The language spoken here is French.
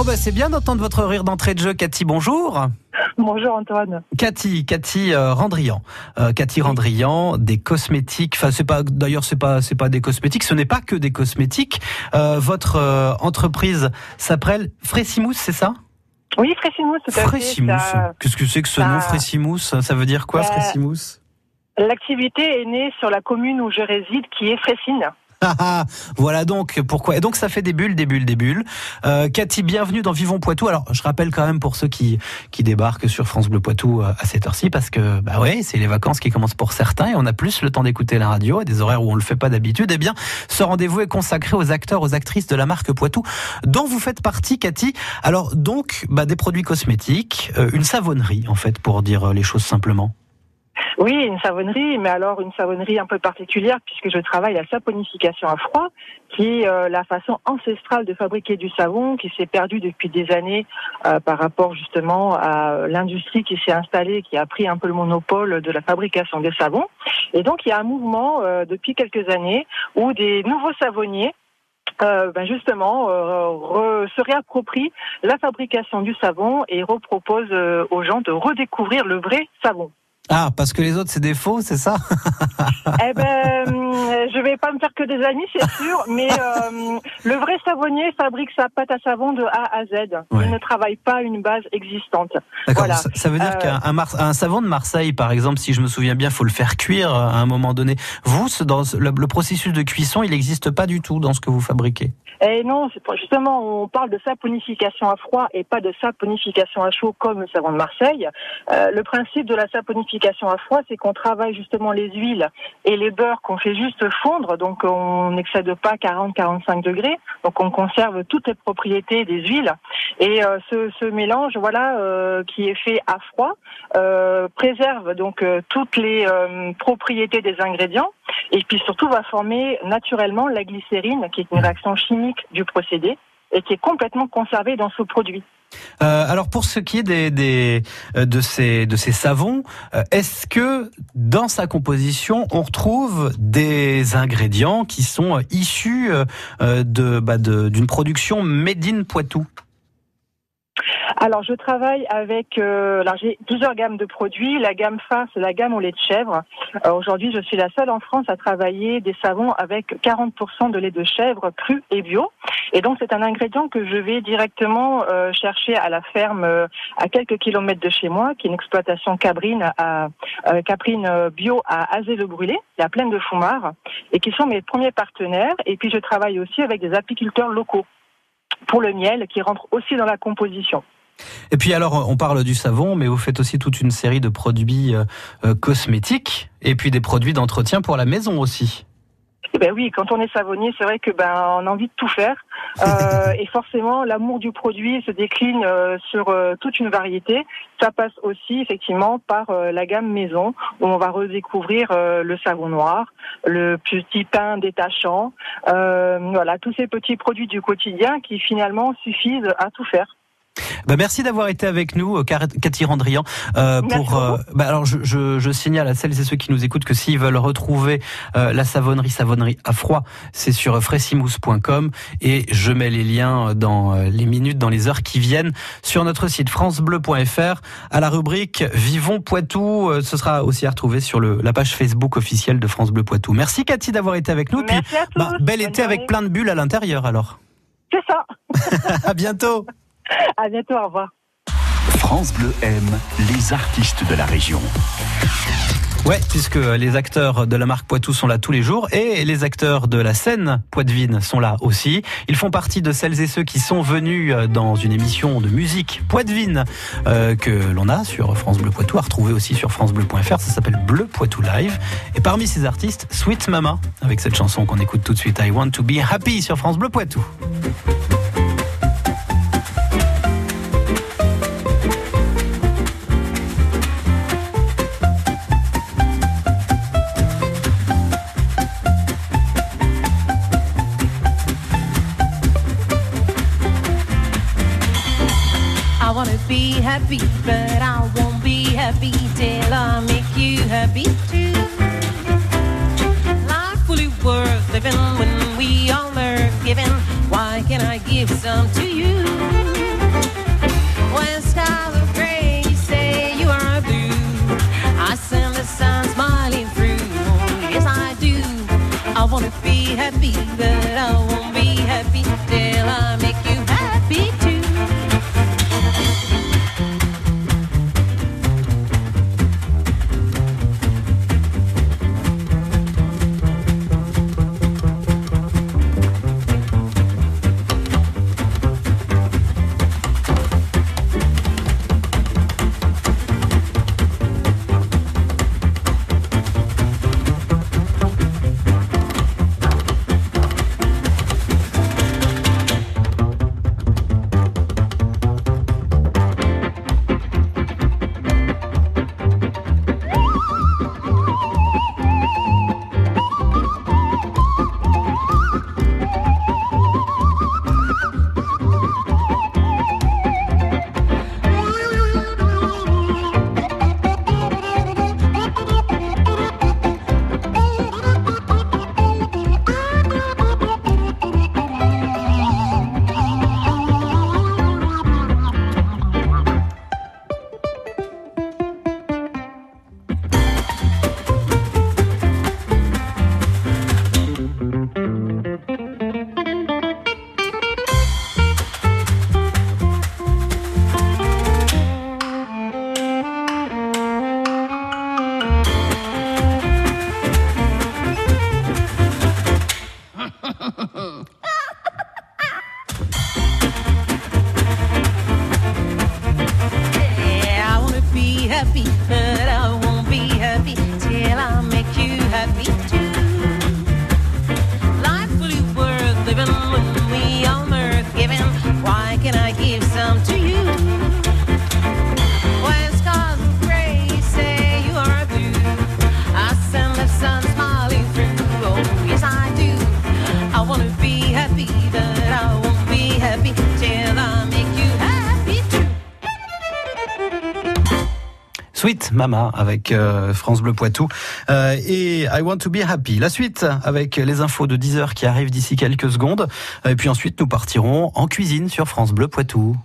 Oh bah c'est bien d'entendre votre rire d'entrée de jeu, Cathy. Bonjour. Bonjour Antoine. Cathy, Cathy euh, Randrian, euh, Cathy Randrian, des cosmétiques. Enfin, c'est pas d'ailleurs c'est pas c'est pas des cosmétiques. Ce n'est pas que des cosmétiques. Euh, votre entreprise s'appelle Fressimous, c'est ça? Oui, Fressimous, tout à. Ça- Qu'est-ce que c'est que ce ça- nom Fressimous Ça veut dire quoi, Bah, Fressimous L'activité est née sur la commune où je réside, qui est Fressines. Voilà donc pourquoi. Et donc ça fait des bulles, des bulles, des bulles. Euh, Cathy, bienvenue dans Vivons Poitou. Alors je rappelle quand même pour ceux qui qui débarquent sur France Bleu Poitou euh, à cette heure-ci, parce que bah ouais, c'est les vacances qui commencent pour certains et on a plus le temps d'écouter la radio à des horaires où on le fait pas d'habitude. Eh bien, ce rendez-vous est consacré aux acteurs, aux actrices de la marque Poitou, dont vous faites partie, Cathy. Alors donc, bah, des produits cosmétiques, euh, une savonnerie en fait, pour dire les choses simplement. Oui, une savonnerie, mais alors une savonnerie un peu particulière puisque je travaille la saponification à froid, qui est euh, la façon ancestrale de fabriquer du savon qui s'est perdue depuis des années euh, par rapport justement à l'industrie qui s'est installée, qui a pris un peu le monopole de la fabrication des savons. Et donc il y a un mouvement euh, depuis quelques années où des nouveaux savonniers euh, ben justement, euh, re- se réapproprient la fabrication du savon et reproposent euh, aux gens de redécouvrir le vrai savon. Ah, parce que les autres c'est des faux, c'est ça? Eh ben, euh, je vais pas me faire que des amis, c'est sûr, mais euh, le vrai savonnier fabrique sa pâte à savon de A à Z. Ouais. Il ne travaille pas une base existante. D'accord. Voilà. Ça, ça veut dire Euh, qu'un un, Mar- un savon de Marseille, par exemple, si je me souviens bien, faut le faire cuire à un moment donné. Vous, dans le, le processus de cuisson, il n'existe pas du tout dans ce que vous fabriquez? Et non, c'est pas- justement, on parle de saponification à froid et pas de saponification à chaud comme le savon de Marseille. Euh, le principe de la saponification à froid, c'est qu'on travaille justement les huiles et les beurres qu'on fait juste fondre, donc on n'excède pas 40-45 degrés, donc on conserve toutes les propriétés des huiles. Et euh, ce, mélange, voilà, euh, qui est fait à froid, euh, préserve donc toutes les propriétés des ingrédients et puis surtout va former naturellement la glycérine, qui est une réaction chimique du procédé et qui est complètement conservée dans ce produit. Euh, alors, pour ce qui est des, des euh, de ces de ces savons, euh, est-ce que dans sa composition, on retrouve des ingrédients qui sont euh, issus de bah, d'une production made in Poitou? Alors, je travaille avec, euh, alors j'ai plusieurs gammes de produits. La gamme phare, c'est la gamme au lait de chèvre. Euh, Aujourd'hui, je suis la seule en France à travailler des savons avec 40% de lait de chèvre cru et bio. Et donc, c'est un ingrédient que je vais directement euh, chercher à la ferme euh, à quelques kilomètres de chez moi, qui est une exploitation caprine, à, euh, caprine euh, bio à Azé-le-Brûlé, la plaine de Foumard, et qui sont mes premiers partenaires. Et puis, je travaille aussi avec des apiculteurs locaux pour le miel, qui rentre aussi dans la composition. Et puis alors, on parle du savon, mais vous faites aussi toute une série de produits euh, euh, cosmétiques et puis des produits d'entretien pour la maison aussi. Eh ben oui, quand on est savonnier, c'est vrai que ben on a envie de tout faire, Euh, et forcément l'amour du produit se décline euh, sur euh, toute une variété. Ça passe aussi effectivement par euh, la gamme maison, où on va redécouvrir euh, le savon noir, le petit pain détachant, euh, voilà tous ces petits produits du quotidien qui finalement suffisent à tout faire. Bah, merci d'avoir été avec nous, euh, Cathy Randrian. Euh, pour, euh, bah, alors, je, je, je signale à celles et ceux qui nous écoutent que s'ils veulent retrouver euh, la savonnerie, savonnerie à froid, c'est sur fressimous.com et je mets les liens dans euh, les minutes, dans les heures qui viennent sur notre site francebleu.fr à la rubrique Vivons Poitou. Euh, Ce sera aussi à retrouver sur le, la page Facebook officielle de France Bleu Poitou. Merci Cathy d'avoir été avec nous. Merci à tous. bah, bel Bonne été avec plein de bulles à l'intérieur alors. C'est ça. à bientôt. À bientôt. Au revoir. France Bleu aime les artistes de la région. Ouais, puisque les acteurs de la marque Poitou sont là tous les jours et les acteurs de la scène Poitevine sont là aussi. Ils font partie de celles et ceux qui sont venus euh, dans une émission de musique Poitevine euh, que l'on a sur France Bleu Poitou, à retrouver aussi sur francebleu.fr. Ça s'appelle Bleu Poitou Live. Et parmi ces artistes, Sweet Mama, avec cette chanson qu'on écoute tout de suite, I Want to Be Happy sur France Bleu Poitou. be happy, but I won't be happy till I make you happy too. Life fully worth living when we all are giving. Why can't I give some to you? When skies are gray, you say you are blue. I send the sun smiling through. Yes, I do. I wanna be happy, but I won't be happy till I make you happy too. Sweet Mama avec euh, France Bleu Poitou euh, et I Want to Be Happy. La suite avec les infos de 10 heures qui arrivent d'ici quelques secondes. Et puis ensuite, nous partirons en cuisine sur France Bleu Poitou.